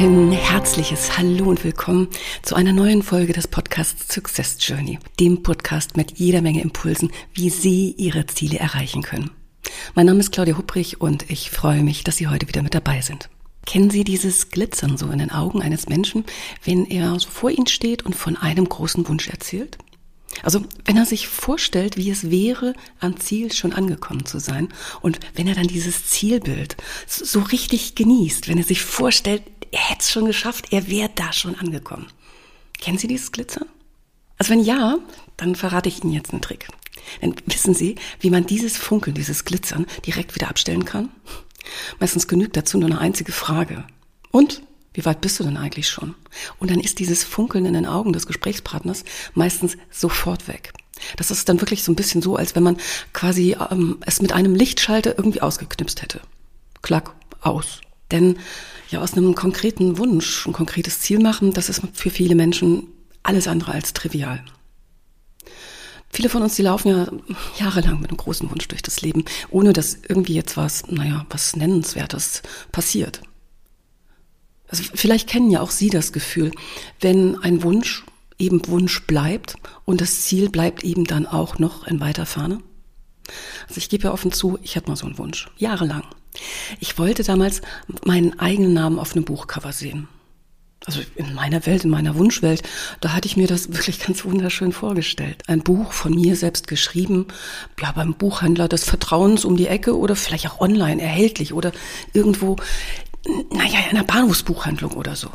Ein herzliches Hallo und willkommen zu einer neuen Folge des Podcasts Success Journey, dem Podcast mit jeder Menge Impulsen, wie Sie Ihre Ziele erreichen können. Mein Name ist Claudia Hupprich und ich freue mich, dass Sie heute wieder mit dabei sind. Kennen Sie dieses Glitzern so in den Augen eines Menschen, wenn er so vor Ihnen steht und von einem großen Wunsch erzählt? Also wenn er sich vorstellt, wie es wäre, am Ziel schon angekommen zu sein und wenn er dann dieses Zielbild so richtig genießt, wenn er sich vorstellt, er hätte es schon geschafft, er wäre da schon angekommen. Kennen Sie dieses Glitzern? Also wenn ja, dann verrate ich Ihnen jetzt einen Trick. Denn wissen Sie, wie man dieses Funkeln, dieses Glitzern direkt wieder abstellen kann? Meistens genügt dazu nur eine einzige Frage. Und wie weit bist du denn eigentlich schon? Und dann ist dieses Funkeln in den Augen des Gesprächspartners meistens sofort weg. Das ist dann wirklich so ein bisschen so, als wenn man quasi ähm, es mit einem Lichtschalter irgendwie ausgeknipst hätte. Klack, aus. Denn ja, aus einem konkreten Wunsch, ein konkretes Ziel machen, das ist für viele Menschen alles andere als trivial. Viele von uns, die laufen ja jahrelang mit einem großen Wunsch durch das Leben, ohne dass irgendwie jetzt was, naja, was Nennenswertes passiert. Also vielleicht kennen ja auch Sie das Gefühl, wenn ein Wunsch eben Wunsch bleibt und das Ziel bleibt eben dann auch noch in weiter Ferne. Also ich gebe ja offen zu, ich hatte mal so einen Wunsch, jahrelang. Ich wollte damals meinen eigenen Namen auf einem Buchcover sehen. Also in meiner Welt, in meiner Wunschwelt, da hatte ich mir das wirklich ganz wunderschön vorgestellt. Ein Buch von mir selbst geschrieben, ja, beim Buchhändler des Vertrauens um die Ecke oder vielleicht auch online erhältlich oder irgendwo, naja, in einer Bahnhofsbuchhandlung oder so.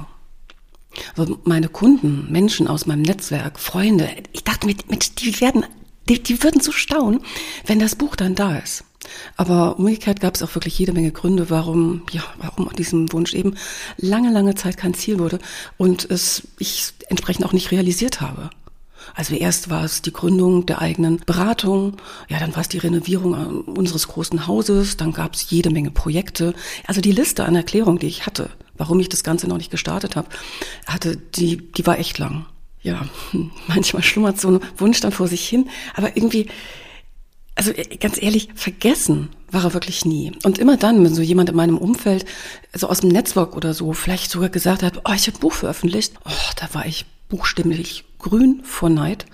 Also meine Kunden, Menschen aus meinem Netzwerk, Freunde, ich dachte, mit, mit, die werden, die, die würden so staunen, wenn das Buch dann da ist. Aber umgekehrt gab es auch wirklich jede Menge Gründe, warum, ja, warum diesem Wunsch eben lange, lange Zeit kein Ziel wurde und es ich entsprechend auch nicht realisiert habe. Also erst war es die Gründung der eigenen Beratung, ja, dann war es die Renovierung äh, unseres großen Hauses, dann gab es jede Menge Projekte. Also die Liste an Erklärungen, die ich hatte, warum ich das Ganze noch nicht gestartet habe, hatte, die, die war echt lang. Ja, manchmal schlummert so ein Wunsch dann vor sich hin, aber irgendwie, also äh, ganz ehrlich, vergessen war er wirklich nie. Und immer dann, wenn so jemand in meinem Umfeld, so aus dem Netzwerk oder so, vielleicht sogar gesagt hat, oh, ich habe ein Buch veröffentlicht, oh, da war ich buchstäblich grün vor Neid.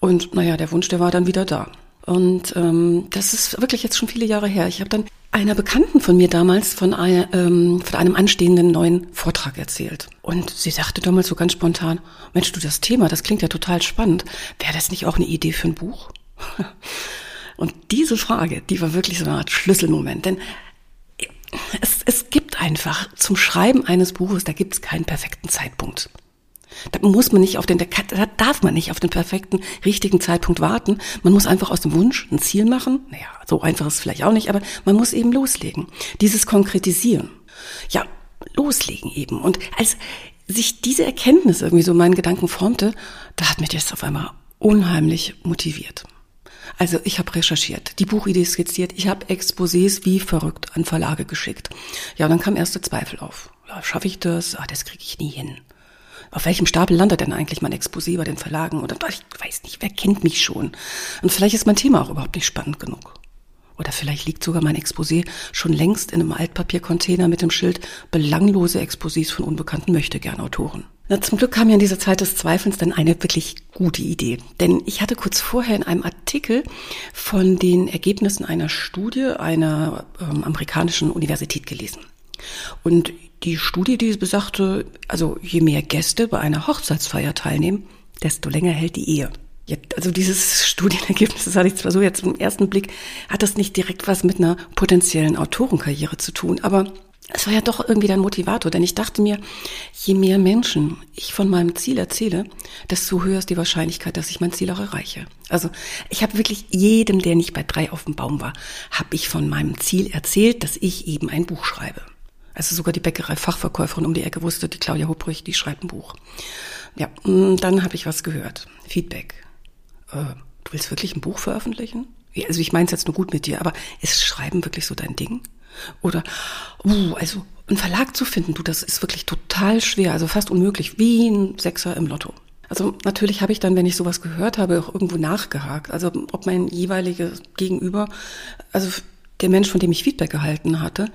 Und naja, der Wunsch, der war dann wieder da. Und ähm, das ist wirklich jetzt schon viele Jahre her. Ich habe dann einer Bekannten von mir damals von, ein, ähm, von einem anstehenden neuen Vortrag erzählt. Und sie sagte damals so ganz spontan, Mensch, du, das Thema, das klingt ja total spannend. Wäre das nicht auch eine Idee für ein Buch? Und diese Frage, die war wirklich so eine Art Schlüsselmoment. Denn es, es gibt einfach zum Schreiben eines Buches, da gibt es keinen perfekten Zeitpunkt. Da muss man nicht auf den, da darf man nicht auf den perfekten, richtigen Zeitpunkt warten. Man muss einfach aus dem Wunsch ein Ziel machen. Naja, so einfach ist es vielleicht auch nicht, aber man muss eben loslegen. Dieses Konkretisieren. Ja, loslegen eben. Und als sich diese Erkenntnis irgendwie so meinen Gedanken formte, da hat mich das auf einmal unheimlich motiviert. Also ich habe recherchiert, die Buchidee skizziert, ich habe Exposés wie verrückt an Verlage geschickt. Ja, dann kam erste Zweifel auf. Ja, schaffe ich das? Ah, das kriege ich nie hin. Auf welchem Stapel landet denn eigentlich mein Exposé bei den Verlagen? Oder ich weiß nicht, wer kennt mich schon? Und vielleicht ist mein Thema auch überhaupt nicht spannend genug. Oder vielleicht liegt sogar mein Exposé schon längst in einem Altpapiercontainer mit dem Schild belanglose Exposés von unbekannten Möchtegern-Autoren. Na, zum Glück kam mir in dieser Zeit des Zweifelns dann eine wirklich gute Idee. Denn ich hatte kurz vorher in einem Artikel von den Ergebnissen einer Studie einer ähm, amerikanischen Universität gelesen. Und die Studie, die besagte, also je mehr Gäste bei einer Hochzeitsfeier teilnehmen, desto länger hält die Ehe. Jetzt, also dieses Studienergebnis, das hatte ich zwar so jetzt im ersten Blick, hat das nicht direkt was mit einer potenziellen Autorenkarriere zu tun, aber es war ja doch irgendwie dein Motivator, denn ich dachte mir, je mehr Menschen ich von meinem Ziel erzähle, desto höher ist die Wahrscheinlichkeit, dass ich mein Ziel auch erreiche. Also ich habe wirklich jedem, der nicht bei drei auf dem Baum war, habe ich von meinem Ziel erzählt, dass ich eben ein Buch schreibe. Also sogar die Bäckerei-Fachverkäuferin um die Ecke wusste, die Claudia Hubrich, die schreibt ein Buch. Ja, mm, dann habe ich was gehört. Feedback. Äh, du willst wirklich ein Buch veröffentlichen? Also ich meine es jetzt nur gut mit dir, aber ist Schreiben wirklich so dein Ding? Oder, uh, also einen Verlag zu finden, du, das ist wirklich total schwer, also fast unmöglich, wie ein Sechser im Lotto. Also natürlich habe ich dann, wenn ich sowas gehört habe, auch irgendwo nachgehakt. Also ob mein jeweiliges Gegenüber, also der Mensch, von dem ich Feedback gehalten hatte,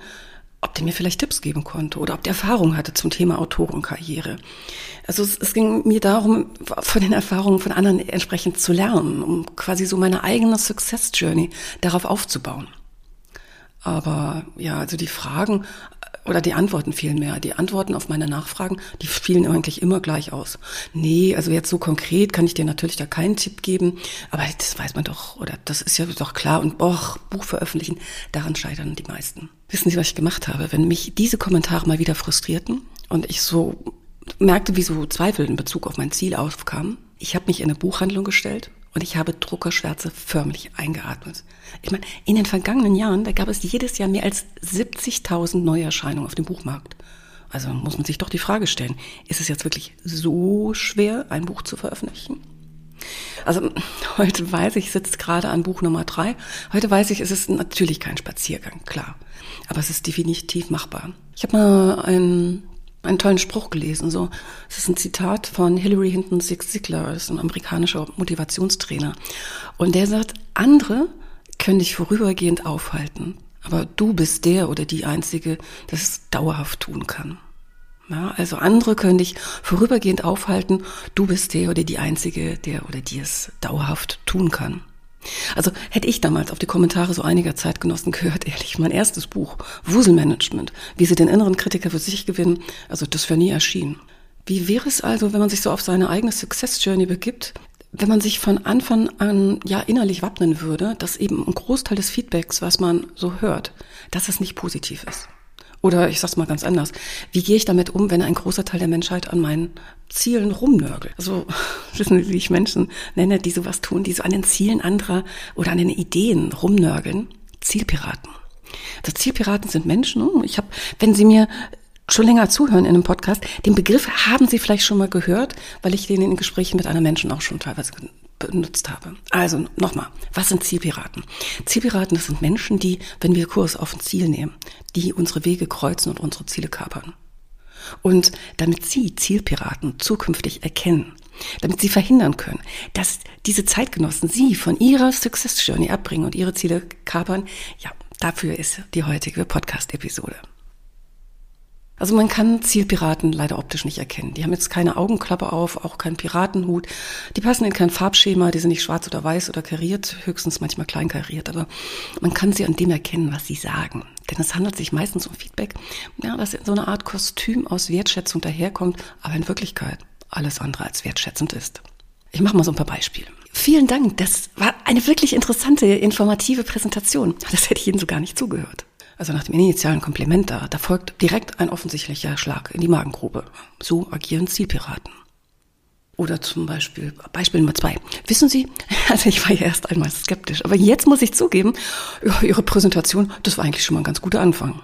ob der mir vielleicht Tipps geben konnte oder ob der Erfahrung hatte zum Thema Autorenkarriere. Also es, es, ging mir darum, von den Erfahrungen von anderen entsprechend zu lernen, um quasi so meine eigene Success Journey darauf aufzubauen. Aber ja, also die Fragen oder die Antworten vielmehr. Die Antworten auf meine Nachfragen, die fielen eigentlich immer gleich aus. Nee, also jetzt so konkret kann ich dir natürlich da keinen Tipp geben, aber das weiß man doch, oder das ist ja doch klar. Und boah, Buch veröffentlichen, daran scheitern die meisten. Wissen Sie, was ich gemacht habe? Wenn mich diese Kommentare mal wieder frustrierten und ich so merkte, wie so Zweifel in Bezug auf mein Ziel aufkamen, ich habe mich in eine Buchhandlung gestellt und ich habe Druckerschwärze förmlich eingeatmet. Ich meine, in den vergangenen Jahren, da gab es jedes Jahr mehr als 70.000 Neuerscheinungen auf dem Buchmarkt. Also muss man sich doch die Frage stellen, ist es jetzt wirklich so schwer, ein Buch zu veröffentlichen? Also heute weiß ich, ich sitze gerade an Buch Nummer drei. Heute weiß ich, es ist natürlich kein Spaziergang, klar. Aber es ist definitiv machbar. Ich habe mal ein einen tollen Spruch gelesen. So, es ist ein Zitat von Hillary Hinton Ziglar, das ist ein amerikanischer Motivationstrainer. Und der sagt, andere können dich vorübergehend aufhalten, aber du bist der oder die Einzige, das es dauerhaft tun kann. Ja, also andere können dich vorübergehend aufhalten, du bist der oder die Einzige, der oder die es dauerhaft tun kann. Also hätte ich damals auf die Kommentare so einiger Zeitgenossen gehört, ehrlich, mein erstes Buch, Wuselmanagement, wie sie den inneren Kritiker für sich gewinnen, also das wäre nie erschienen. Wie wäre es also, wenn man sich so auf seine eigene Success Journey begibt, wenn man sich von Anfang an ja innerlich wappnen würde, dass eben ein Großteil des Feedbacks, was man so hört, dass es nicht positiv ist? Oder ich sag's mal ganz anders. Wie gehe ich damit um, wenn ein großer Teil der Menschheit an meinen Zielen rumnörgelt? Also, wissen Sie, wie ich Menschen nenne, die sowas tun, die so an den Zielen anderer oder an den Ideen rumnörgeln? Zielpiraten. Also Zielpiraten sind Menschen. Oh, ich habe, wenn Sie mir schon länger zuhören in einem Podcast, den Begriff haben Sie vielleicht schon mal gehört, weil ich den in Gesprächen mit anderen Menschen auch schon teilweise benutzt habe. Also nochmal, was sind Zielpiraten? Zielpiraten, das sind Menschen, die, wenn wir Kurs auf ein Ziel nehmen, die unsere Wege kreuzen und unsere Ziele kapern. Und damit Sie Zielpiraten zukünftig erkennen, damit Sie verhindern können, dass diese Zeitgenossen Sie von Ihrer Success Journey abbringen und Ihre Ziele kapern, ja, dafür ist die heutige Podcast-Episode. Also man kann Zielpiraten leider optisch nicht erkennen. Die haben jetzt keine Augenklappe auf, auch keinen Piratenhut. Die passen in kein Farbschema, die sind nicht schwarz oder weiß oder kariert, höchstens manchmal klein kariert. Aber man kann sie an dem erkennen, was sie sagen. Denn es handelt sich meistens um Feedback, ja, das in so eine Art Kostüm aus Wertschätzung daherkommt, aber in Wirklichkeit alles andere als wertschätzend ist. Ich mache mal so ein paar Beispiele. Vielen Dank, das war eine wirklich interessante, informative Präsentation. Das hätte ich Ihnen so gar nicht zugehört also nach dem initialen Kompliment da, da folgt direkt ein offensichtlicher Schlag in die Magengrube. So agieren Zielpiraten. Oder zum Beispiel, Beispiel Nummer zwei. Wissen Sie, also ich war ja erst einmal skeptisch, aber jetzt muss ich zugeben, Ihre Präsentation, das war eigentlich schon mal ein ganz guter Anfang.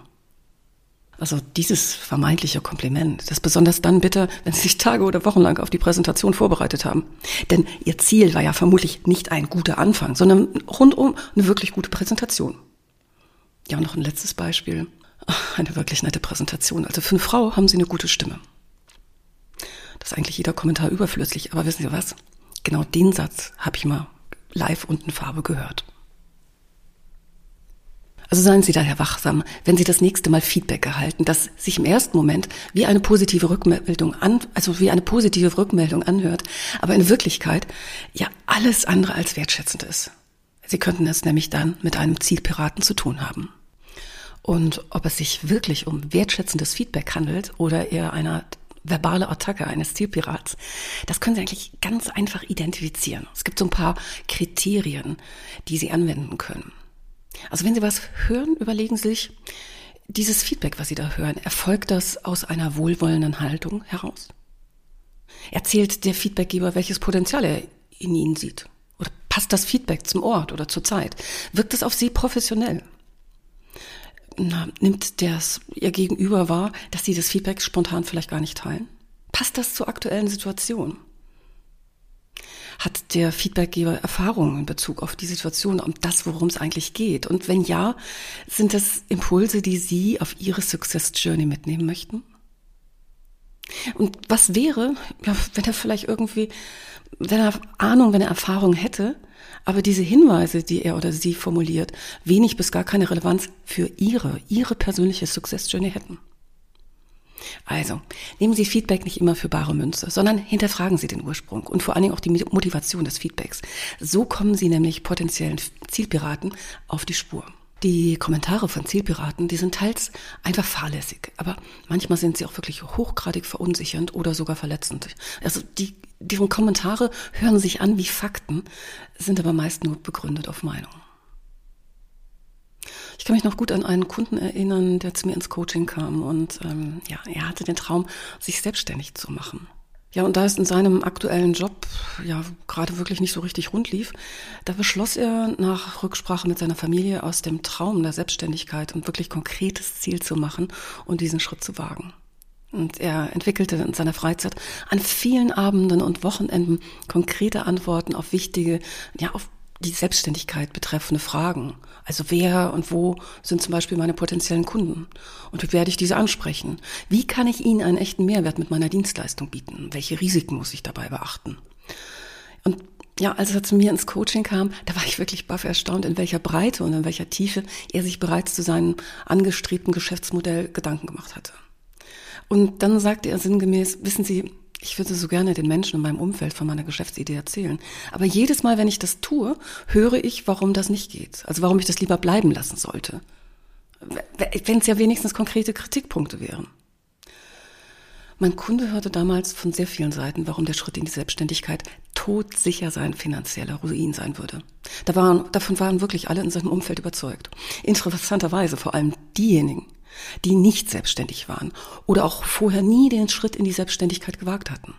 Also dieses vermeintliche Kompliment, das besonders dann bitter, wenn Sie sich Tage oder Wochen lang auf die Präsentation vorbereitet haben. Denn Ihr Ziel war ja vermutlich nicht ein guter Anfang, sondern rundum eine wirklich gute Präsentation. Ja, noch ein letztes Beispiel. Eine wirklich nette Präsentation. Also für eine Frau haben sie eine gute Stimme. Das ist eigentlich jeder Kommentar überflüssig, aber wissen Sie was? Genau den Satz habe ich mal live und in Farbe gehört. Also seien Sie daher wachsam, wenn Sie das nächste Mal Feedback erhalten, das sich im ersten Moment wie eine positive Rückmeldung an, also wie eine positive Rückmeldung anhört, aber in Wirklichkeit ja alles andere als wertschätzend ist. Sie könnten es nämlich dann mit einem Zielpiraten zu tun haben. Und ob es sich wirklich um wertschätzendes Feedback handelt oder eher einer verbale Attacke eines Zielpirats, das können Sie eigentlich ganz einfach identifizieren. Es gibt so ein paar Kriterien, die Sie anwenden können. Also wenn Sie was hören, überlegen Sie sich, dieses Feedback, was Sie da hören, erfolgt das aus einer wohlwollenden Haltung heraus? Erzählt der Feedbackgeber, welches Potenzial er in Ihnen sieht? Oder passt das Feedback zum Ort oder zur Zeit? Wirkt es auf Sie professionell? Na, nimmt das Ihr Gegenüber wahr, dass Sie das Feedback spontan vielleicht gar nicht teilen? passt das zur aktuellen Situation? Hat der Feedbackgeber Erfahrungen in Bezug auf die Situation, um das, worum es eigentlich geht? Und wenn ja, sind das Impulse, die Sie auf Ihre Success Journey mitnehmen möchten? Und was wäre, wenn er vielleicht irgendwie, wenn er Ahnung, wenn er Erfahrung hätte, aber diese Hinweise, die er oder sie formuliert, wenig bis gar keine Relevanz für ihre, ihre persönliche Success Journey hätten. Also, nehmen Sie Feedback nicht immer für bare Münze, sondern hinterfragen Sie den Ursprung und vor allen Dingen auch die Motivation des Feedbacks. So kommen Sie nämlich potenziellen Zielpiraten auf die Spur. Die Kommentare von Zielpiraten, die sind teils einfach fahrlässig, aber manchmal sind sie auch wirklich hochgradig verunsichernd oder sogar verletzend. Also die, deren Kommentare hören sich an wie Fakten, sind aber meist nur begründet auf Meinung. Ich kann mich noch gut an einen Kunden erinnern, der zu mir ins Coaching kam und ähm, ja, er hatte den Traum, sich selbstständig zu machen. Ja, und da es in seinem aktuellen Job ja gerade wirklich nicht so richtig rund lief, da beschloss er nach Rücksprache mit seiner Familie aus dem Traum der Selbstständigkeit ein wirklich konkretes Ziel zu machen und diesen Schritt zu wagen. Und er entwickelte in seiner Freizeit an vielen Abenden und Wochenenden konkrete Antworten auf wichtige, ja, auf die Selbstständigkeit betreffende Fragen. Also wer und wo sind zum Beispiel meine potenziellen Kunden? Und wie werde ich diese ansprechen? Wie kann ich ihnen einen echten Mehrwert mit meiner Dienstleistung bieten? Welche Risiken muss ich dabei beachten? Und ja, als er zu mir ins Coaching kam, da war ich wirklich baff erstaunt, in welcher Breite und in welcher Tiefe er sich bereits zu seinem angestrebten Geschäftsmodell Gedanken gemacht hatte. Und dann sagte er sinngemäß, wissen Sie, ich würde so gerne den Menschen in meinem Umfeld von meiner Geschäftsidee erzählen. Aber jedes Mal, wenn ich das tue, höre ich, warum das nicht geht. Also warum ich das lieber bleiben lassen sollte. Wenn es ja wenigstens konkrete Kritikpunkte wären. Mein Kunde hörte damals von sehr vielen Seiten, warum der Schritt in die Selbstständigkeit todsicher sein finanzieller Ruin sein würde. Da waren, davon waren wirklich alle in seinem Umfeld überzeugt. Interessanterweise vor allem diejenigen, die nicht selbstständig waren oder auch vorher nie den Schritt in die Selbstständigkeit gewagt hatten.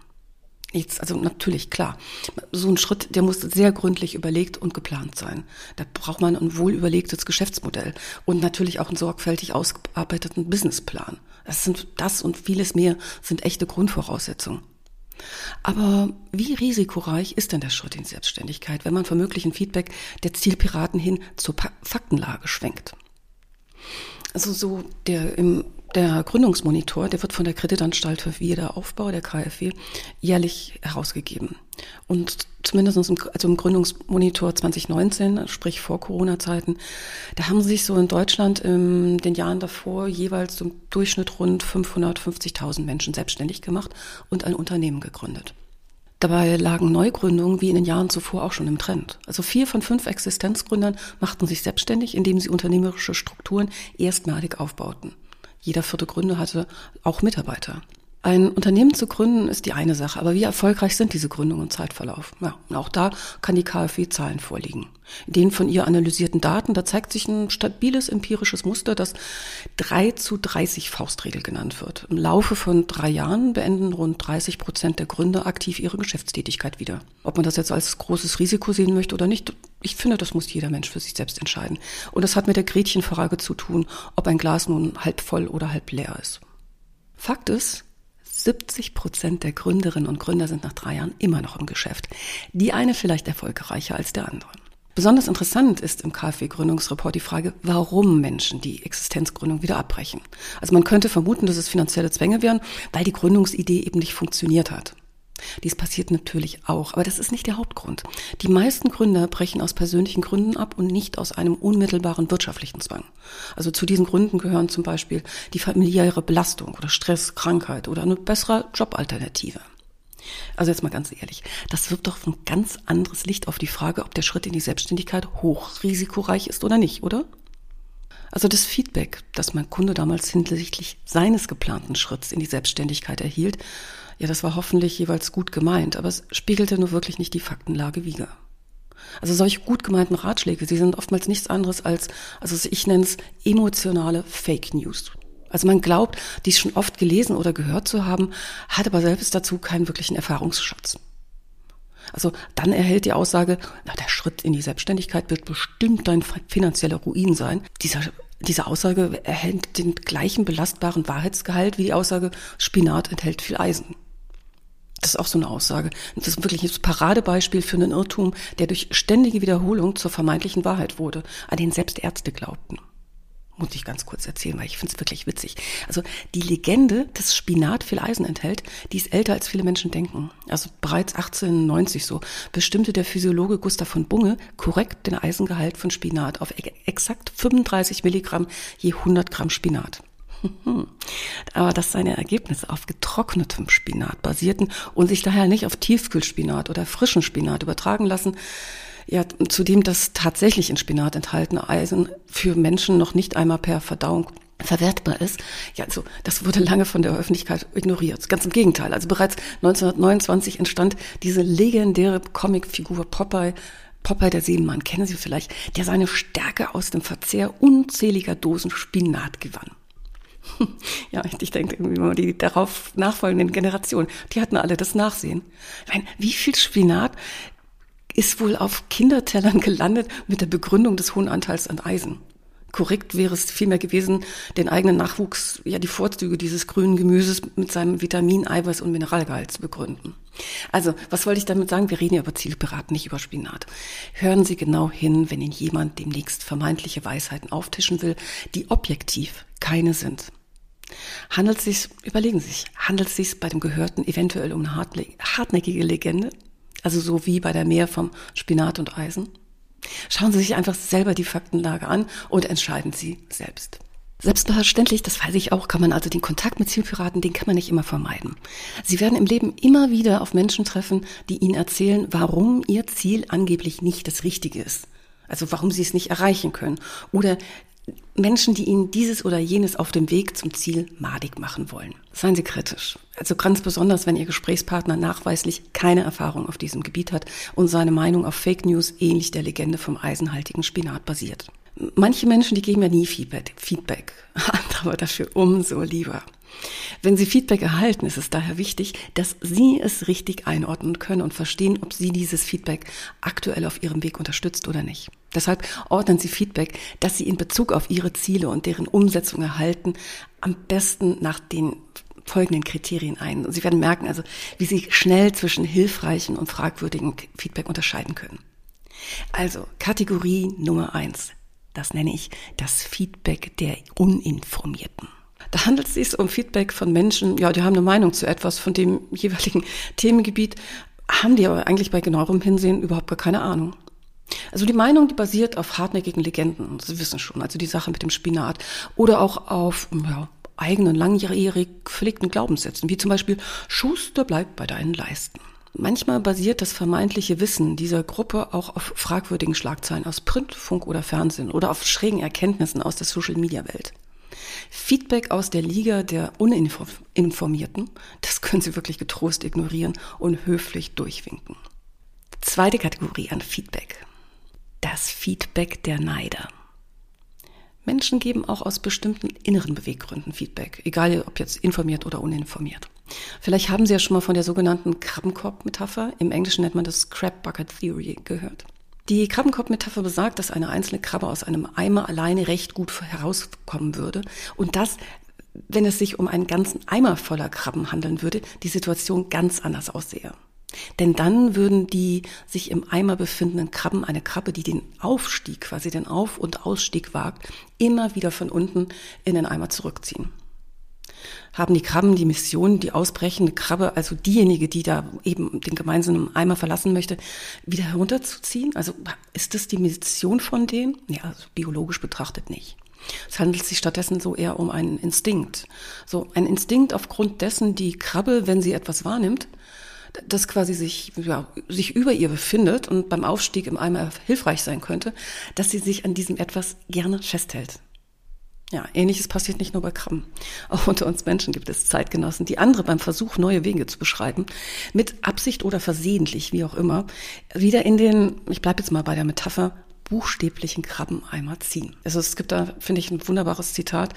Jetzt, also natürlich, klar, so ein Schritt, der muss sehr gründlich überlegt und geplant sein. Da braucht man ein wohl überlegtes Geschäftsmodell und natürlich auch einen sorgfältig ausgearbeiteten Businessplan. Das sind das und vieles mehr sind echte Grundvoraussetzungen. Aber wie risikoreich ist denn der Schritt in Selbstständigkeit, wenn man von möglichen Feedback der Zielpiraten hin zur Faktenlage schwenkt? Also so der im der Gründungsmonitor, der wird von der Kreditanstalt für Wiederaufbau, der KfW, jährlich herausgegeben. Und zumindest im, also im Gründungsmonitor 2019, sprich vor Corona-Zeiten, da haben sich so in Deutschland in den Jahren davor jeweils im Durchschnitt rund 550.000 Menschen selbstständig gemacht und ein Unternehmen gegründet. Dabei lagen Neugründungen wie in den Jahren zuvor auch schon im Trend. Also vier von fünf Existenzgründern machten sich selbstständig, indem sie unternehmerische Strukturen erstmalig aufbauten. Jeder vierte Gründer hatte auch Mitarbeiter. Ein Unternehmen zu gründen ist die eine Sache, aber wie erfolgreich sind diese Gründungen im Zeitverlauf? Ja, und auch da kann die KfW Zahlen vorliegen. In den von ihr analysierten Daten, da zeigt sich ein stabiles empirisches Muster, das 3 zu 30 Faustregel genannt wird. Im Laufe von drei Jahren beenden rund 30 Prozent der Gründer aktiv ihre Geschäftstätigkeit wieder. Ob man das jetzt als großes Risiko sehen möchte oder nicht, ich finde, das muss jeder Mensch für sich selbst entscheiden. Und das hat mit der Gretchenfrage zu tun, ob ein Glas nun halb voll oder halb leer ist. Fakt ist, 70 Prozent der Gründerinnen und Gründer sind nach drei Jahren immer noch im Geschäft. Die eine vielleicht erfolgreicher als der andere. Besonders interessant ist im KfW-Gründungsreport die Frage, warum Menschen die Existenzgründung wieder abbrechen. Also man könnte vermuten, dass es finanzielle Zwänge wären, weil die Gründungsidee eben nicht funktioniert hat. Dies passiert natürlich auch, aber das ist nicht der Hauptgrund. Die meisten Gründer brechen aus persönlichen Gründen ab und nicht aus einem unmittelbaren wirtschaftlichen Zwang. Also zu diesen Gründen gehören zum Beispiel die familiäre Belastung oder Stress, Krankheit oder eine bessere Jobalternative. Also jetzt mal ganz ehrlich, das wirft doch ein ganz anderes Licht auf die Frage, ob der Schritt in die Selbstständigkeit hochrisikoreich ist oder nicht, oder? Also das Feedback, das mein Kunde damals hinsichtlich seines geplanten Schritts in die Selbstständigkeit erhielt, ja, das war hoffentlich jeweils gut gemeint, aber es spiegelte nur wirklich nicht die Faktenlage wider. Also solche gut gemeinten Ratschläge, sie sind oftmals nichts anderes als, also ich nenne es emotionale Fake News. Also man glaubt, dies schon oft gelesen oder gehört zu haben, hat aber selbst dazu keinen wirklichen Erfahrungsschatz. Also dann erhält die Aussage, na, der Schritt in die Selbstständigkeit wird bestimmt dein finanzieller Ruin sein. Dieser, diese Aussage erhält den gleichen belastbaren Wahrheitsgehalt wie die Aussage, Spinat enthält viel Eisen. Das ist auch so eine Aussage. Das ist wirklich ein Paradebeispiel für einen Irrtum, der durch ständige Wiederholung zur vermeintlichen Wahrheit wurde, an den selbst Ärzte glaubten. Muss ich ganz kurz erzählen, weil ich finde es wirklich witzig. Also die Legende, dass Spinat viel Eisen enthält, die ist älter als viele Menschen denken. Also bereits 1890 so bestimmte der Physiologe Gustav von Bunge korrekt den Eisengehalt von Spinat auf exakt 35 Milligramm je 100 Gramm Spinat. Aber dass seine Ergebnisse auf getrocknetem Spinat basierten und sich daher nicht auf Tiefkühlspinat oder frischen Spinat übertragen lassen, ja, zudem das tatsächlich in Spinat enthaltene Eisen für Menschen noch nicht einmal per Verdauung verwertbar ist. Ja, also das wurde lange von der Öffentlichkeit ignoriert. Ganz im Gegenteil. Also bereits 1929 entstand diese legendäre Comicfigur Popeye, Popeye der Seemann, kennen Sie vielleicht, der seine Stärke aus dem Verzehr unzähliger Dosen Spinat gewann. Ja, ich denke irgendwie die darauf nachfolgenden Generationen, die hatten alle das Nachsehen. Ich meine, wie viel Spinat ist wohl auf Kindertellern gelandet mit der Begründung des hohen Anteils an Eisen? Korrekt wäre es vielmehr gewesen, den eigenen Nachwuchs, ja die Vorzüge dieses grünen Gemüses mit seinem Vitamin, Eiweiß und Mineralgehalt zu begründen. Also, was wollte ich damit sagen? Wir reden ja über Zielpiraten, nicht über Spinat. Hören Sie genau hin, wenn Ihnen jemand demnächst vermeintliche Weisheiten auftischen will, die objektiv keine sind. Handelt es sich, überlegen Sie sich, handelt es sich bei dem Gehörten eventuell um eine hartnäckige Legende? Also so wie bei der Mehr vom Spinat und Eisen? Schauen Sie sich einfach selber die Faktenlage an und entscheiden Sie selbst. Selbstverständlich, das weiß ich auch, kann man also den Kontakt mit Zielpiraten, den kann man nicht immer vermeiden. Sie werden im Leben immer wieder auf Menschen treffen, die Ihnen erzählen, warum Ihr Ziel angeblich nicht das Richtige ist. Also warum Sie es nicht erreichen können. Oder Menschen, die Ihnen dieses oder jenes auf dem Weg zum Ziel madig machen wollen. Seien Sie kritisch. Also ganz besonders, wenn Ihr Gesprächspartner nachweislich keine Erfahrung auf diesem Gebiet hat und seine Meinung auf Fake News ähnlich der Legende vom eisenhaltigen Spinat basiert. Manche Menschen, die geben ja nie Feedback, Feedback. aber dafür umso lieber. Wenn Sie Feedback erhalten, ist es daher wichtig, dass Sie es richtig einordnen können und verstehen, ob Sie dieses Feedback aktuell auf Ihrem Weg unterstützt oder nicht. Deshalb ordnen Sie Feedback, das Sie in Bezug auf Ihre Ziele und deren Umsetzung erhalten, am besten nach den folgenden Kriterien ein. Sie werden merken, also, wie Sie schnell zwischen hilfreichen und fragwürdigen Feedback unterscheiden können. Also, Kategorie Nummer eins. Das nenne ich das Feedback der Uninformierten. Da handelt es sich um Feedback von Menschen, ja, die haben eine Meinung zu etwas von dem jeweiligen Themengebiet, haben die aber eigentlich bei genauerem Hinsehen überhaupt gar keine Ahnung. Also die Meinung, die basiert auf hartnäckigen Legenden, Sie wissen schon, also die Sache mit dem Spinat, oder auch auf ja, eigenen, langjährig gepflegten Glaubenssätzen, wie zum Beispiel Schuster bleibt bei deinen Leisten. Manchmal basiert das vermeintliche Wissen dieser Gruppe auch auf fragwürdigen Schlagzeilen aus Print, Funk oder Fernsehen oder auf schrägen Erkenntnissen aus der Social-Media-Welt. Feedback aus der Liga der Uninformierten, das können Sie wirklich getrost ignorieren und höflich durchwinken. Zweite Kategorie an Feedback. Das Feedback der Neider. Menschen geben auch aus bestimmten inneren Beweggründen Feedback, egal ob jetzt informiert oder uninformiert. Vielleicht haben Sie ja schon mal von der sogenannten Krabbenkorb-Metapher, im Englischen nennt man das Crab Bucket Theory, gehört. Die Krabbenkorb-Metapher besagt, dass eine einzelne Krabbe aus einem Eimer alleine recht gut herauskommen würde und dass, wenn es sich um einen ganzen Eimer voller Krabben handeln würde, die Situation ganz anders aussehe. Denn dann würden die sich im Eimer befindenden Krabben eine Krabbe, die den Aufstieg, quasi den Auf- und Ausstieg wagt, immer wieder von unten in den Eimer zurückziehen haben die Krabben die Mission, die ausbrechende Krabbe, also diejenige, die da eben den gemeinsamen Eimer verlassen möchte, wieder herunterzuziehen? Also ist das die Mission von denen? Ja, also biologisch betrachtet nicht. Es handelt sich stattdessen so eher um einen Instinkt. So ein Instinkt, aufgrund dessen die Krabbe, wenn sie etwas wahrnimmt, das quasi sich, ja, sich über ihr befindet und beim Aufstieg im Eimer hilfreich sein könnte, dass sie sich an diesem etwas gerne festhält. Ja, ähnliches passiert nicht nur bei Krabben. Auch unter uns Menschen gibt es Zeitgenossen, die andere beim Versuch, neue Wege zu beschreiten, mit Absicht oder versehentlich, wie auch immer, wieder in den, ich bleibe jetzt mal bei der Metapher, buchstäblichen Krabbeneimer ziehen. Also es gibt da, finde ich, ein wunderbares Zitat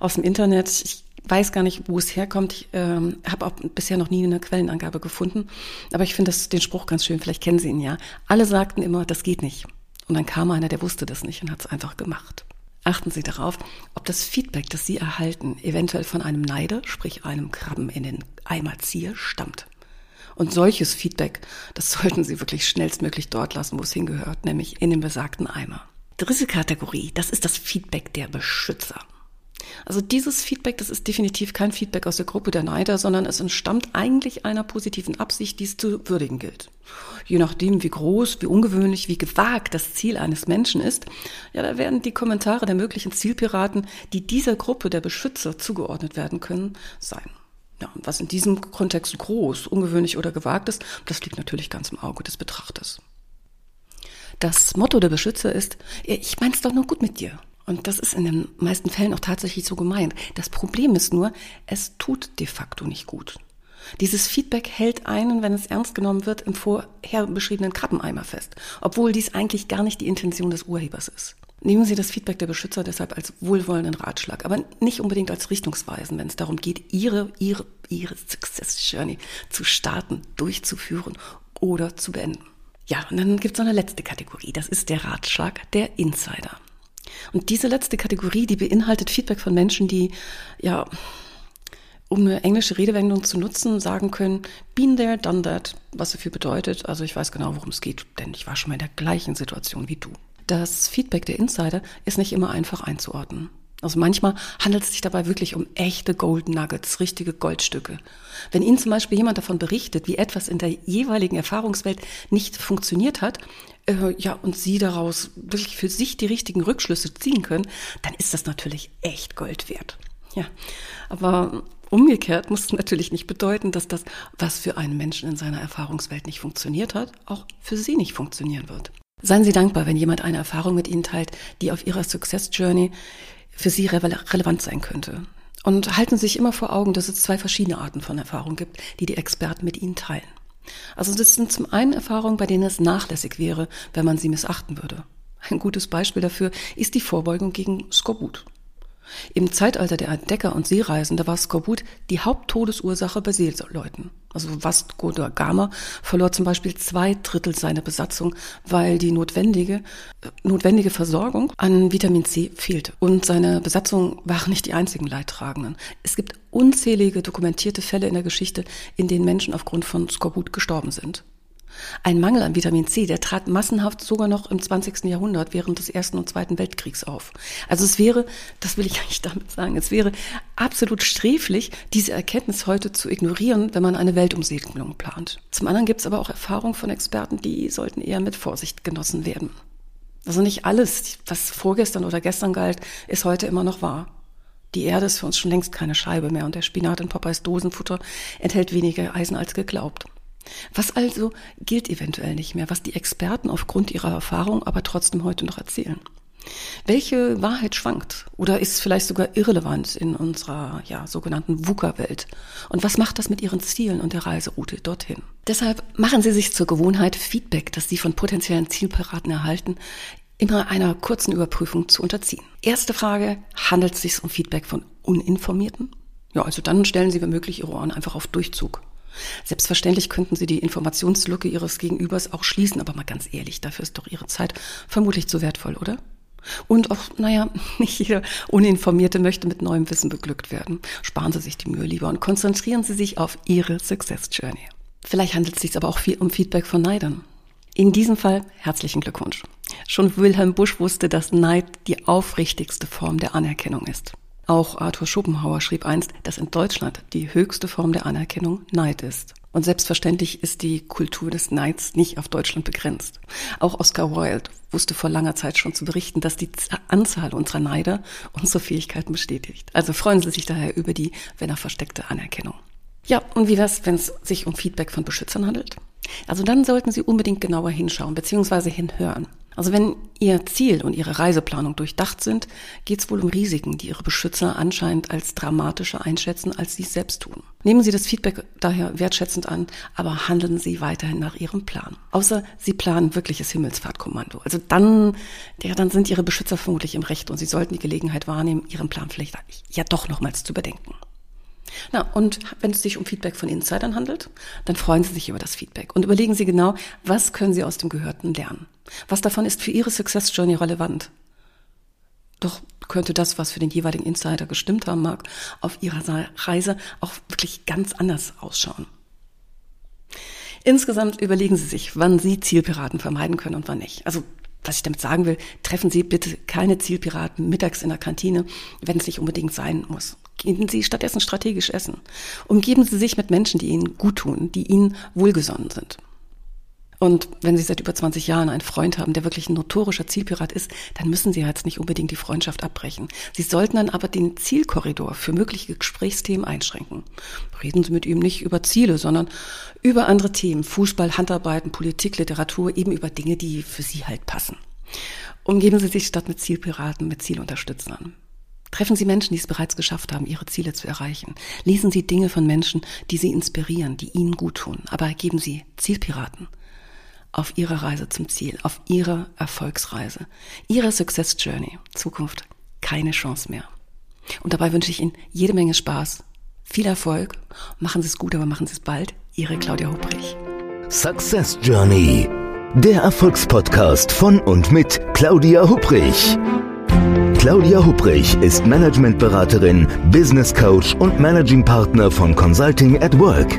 aus dem Internet. Ich weiß gar nicht, wo es herkommt. Ich ähm, habe auch bisher noch nie eine Quellenangabe gefunden. Aber ich finde den Spruch ganz schön. Vielleicht kennen Sie ihn ja. Alle sagten immer, das geht nicht. Und dann kam einer, der wusste das nicht und hat es einfach gemacht. Achten Sie darauf, ob das Feedback, das Sie erhalten, eventuell von einem Neider, sprich einem Krabben in den Eimer ziehe, stammt. Und solches Feedback, das sollten Sie wirklich schnellstmöglich dort lassen, wo es hingehört, nämlich in den besagten Eimer. Dritte Kategorie, das ist das Feedback der Beschützer. Also dieses Feedback, das ist definitiv kein Feedback aus der Gruppe der Neider, sondern es entstammt eigentlich einer positiven Absicht, die es zu würdigen gilt. Je nachdem, wie groß, wie ungewöhnlich, wie gewagt das Ziel eines Menschen ist, ja, da werden die Kommentare der möglichen Zielpiraten, die dieser Gruppe der Beschützer zugeordnet werden können, sein. Ja, und was in diesem Kontext groß, ungewöhnlich oder gewagt ist, das liegt natürlich ganz im Auge des Betrachters. Das Motto der Beschützer ist, ich mein's doch nur gut mit dir. Und das ist in den meisten Fällen auch tatsächlich so gemeint. Das Problem ist nur, es tut de facto nicht gut. Dieses Feedback hält einen, wenn es ernst genommen wird, im vorher beschriebenen Krabbeneimer fest, obwohl dies eigentlich gar nicht die Intention des Urhebers ist. Nehmen Sie das Feedback der Beschützer deshalb als wohlwollenden Ratschlag, aber nicht unbedingt als Richtungsweisen, wenn es darum geht, Ihre, Ihre, Ihre Success Journey zu starten, durchzuführen oder zu beenden. Ja, und dann gibt es noch eine letzte Kategorie, das ist der Ratschlag der Insider. Und diese letzte Kategorie, die beinhaltet Feedback von Menschen, die, ja, um eine englische Redewendung zu nutzen, sagen können, been there, done that, was dafür bedeutet. Also ich weiß genau, worum es geht, denn ich war schon mal in der gleichen Situation wie du. Das Feedback der Insider ist nicht immer einfach einzuordnen. Also manchmal handelt es sich dabei wirklich um echte Gold Nuggets, richtige Goldstücke. Wenn Ihnen zum Beispiel jemand davon berichtet, wie etwas in der jeweiligen Erfahrungswelt nicht funktioniert hat, äh, ja, und Sie daraus wirklich für sich die richtigen Rückschlüsse ziehen können, dann ist das natürlich echt Gold wert. Ja, aber umgekehrt muss es natürlich nicht bedeuten, dass das, was für einen Menschen in seiner Erfahrungswelt nicht funktioniert hat, auch für Sie nicht funktionieren wird. Seien Sie dankbar, wenn jemand eine Erfahrung mit Ihnen teilt, die auf Ihrer Success Journey für Sie relevant sein könnte. Und halten Sie sich immer vor Augen, dass es zwei verschiedene Arten von Erfahrung gibt, die die Experten mit Ihnen teilen. Also das sind zum einen Erfahrungen, bei denen es nachlässig wäre, wenn man sie missachten würde. Ein gutes Beispiel dafür ist die Vorbeugung gegen Skorbut. Im Zeitalter der Entdecker und Seereisende war Skorbut die Haupttodesursache bei Seeleuten. Also Vasco da Gama verlor zum Beispiel zwei Drittel seiner Besatzung, weil die notwendige, notwendige Versorgung an Vitamin C fehlte. Und seine Besatzung waren nicht die einzigen Leidtragenden. Es gibt unzählige dokumentierte Fälle in der Geschichte, in denen Menschen aufgrund von Skorbut gestorben sind. Ein Mangel an Vitamin C, der trat massenhaft sogar noch im 20. Jahrhundert während des Ersten und Zweiten Weltkriegs auf. Also es wäre, das will ich eigentlich damit sagen, es wäre absolut sträflich, diese Erkenntnis heute zu ignorieren, wenn man eine Weltumsegelung plant. Zum anderen gibt es aber auch Erfahrungen von Experten, die sollten eher mit Vorsicht genossen werden. Also nicht alles, was vorgestern oder gestern galt, ist heute immer noch wahr. Die Erde ist für uns schon längst keine Scheibe mehr und der Spinat in Popeyes Dosenfutter enthält weniger Eisen als geglaubt. Was also gilt eventuell nicht mehr, was die Experten aufgrund ihrer Erfahrung aber trotzdem heute noch erzählen? Welche Wahrheit schwankt oder ist vielleicht sogar irrelevant in unserer ja, sogenannten VUCA-Welt? Und was macht das mit Ihren Zielen und der Reiseroute dorthin? Deshalb machen Sie sich zur Gewohnheit, Feedback, das Sie von potenziellen Zielpiraten erhalten, immer einer kurzen Überprüfung zu unterziehen. Erste Frage, handelt es sich um Feedback von Uninformierten? Ja, also dann stellen Sie womöglich Ihre Ohren einfach auf Durchzug. Selbstverständlich könnten Sie die Informationslücke Ihres Gegenübers auch schließen, aber mal ganz ehrlich, dafür ist doch Ihre Zeit vermutlich zu wertvoll, oder? Und auch, naja, nicht jeder Uninformierte möchte mit neuem Wissen beglückt werden. Sparen Sie sich die Mühe lieber und konzentrieren Sie sich auf Ihre Success Journey. Vielleicht handelt es sich aber auch viel um Feedback von Neidern. In diesem Fall herzlichen Glückwunsch. Schon Wilhelm Busch wusste, dass Neid die aufrichtigste Form der Anerkennung ist. Auch Arthur Schopenhauer schrieb einst, dass in Deutschland die höchste Form der Anerkennung Neid ist. Und selbstverständlich ist die Kultur des Neids nicht auf Deutschland begrenzt. Auch Oscar Wilde wusste vor langer Zeit schon zu berichten, dass die Anzahl unserer Neider unsere Fähigkeiten bestätigt. Also freuen Sie sich daher über die, wenn er versteckte Anerkennung. Ja, und wie wär's, wenn es sich um Feedback von Beschützern handelt? Also dann sollten Sie unbedingt genauer hinschauen bzw. hinhören. Also wenn Ihr Ziel und Ihre Reiseplanung durchdacht sind, geht es wohl um Risiken, die Ihre Beschützer anscheinend als dramatischer einschätzen, als Sie es selbst tun. Nehmen Sie das Feedback daher wertschätzend an, aber handeln Sie weiterhin nach Ihrem Plan. Außer Sie planen wirkliches Himmelsfahrtkommando. Also dann, ja, dann sind Ihre Beschützer vermutlich im Recht und Sie sollten die Gelegenheit wahrnehmen, Ihren Plan vielleicht ja doch nochmals zu bedenken. Na, und wenn es sich um Feedback von Insidern handelt, dann freuen Sie sich über das Feedback und überlegen Sie genau, was können Sie aus dem Gehörten lernen? Was davon ist für Ihre Success Journey relevant? Doch könnte das, was für den jeweiligen Insider gestimmt haben mag, auf Ihrer Reise auch wirklich ganz anders ausschauen. Insgesamt überlegen Sie sich, wann Sie Zielpiraten vermeiden können und wann nicht. Also was ich damit sagen will, treffen Sie bitte keine Zielpiraten mittags in der Kantine, wenn es nicht unbedingt sein muss. Gehen Sie stattdessen strategisch essen. Umgeben Sie sich mit Menschen, die Ihnen gut tun, die Ihnen wohlgesonnen sind. Und wenn Sie seit über 20 Jahren einen Freund haben, der wirklich ein notorischer Zielpirat ist, dann müssen Sie jetzt nicht unbedingt die Freundschaft abbrechen. Sie sollten dann aber den Zielkorridor für mögliche Gesprächsthemen einschränken. Reden Sie mit ihm nicht über Ziele, sondern über andere Themen. Fußball, Handarbeiten, Politik, Literatur, eben über Dinge, die für Sie halt passen. Umgeben Sie sich statt mit Zielpiraten mit Zielunterstützern. Treffen Sie Menschen, die es bereits geschafft haben, ihre Ziele zu erreichen. Lesen Sie Dinge von Menschen, die Sie inspirieren, die Ihnen gut tun. Aber geben Sie Zielpiraten auf ihrer Reise zum Ziel, auf ihrer Erfolgsreise, ihrer Success Journey. Zukunft keine Chance mehr. Und dabei wünsche ich Ihnen jede Menge Spaß, viel Erfolg. Machen Sie es gut, aber machen Sie es bald. Ihre Claudia Hubrich. Success Journey. Der Erfolgspodcast von und mit Claudia Hubrich. Claudia Hubrich ist Managementberaterin, Business Coach und Managing Partner von Consulting at Work.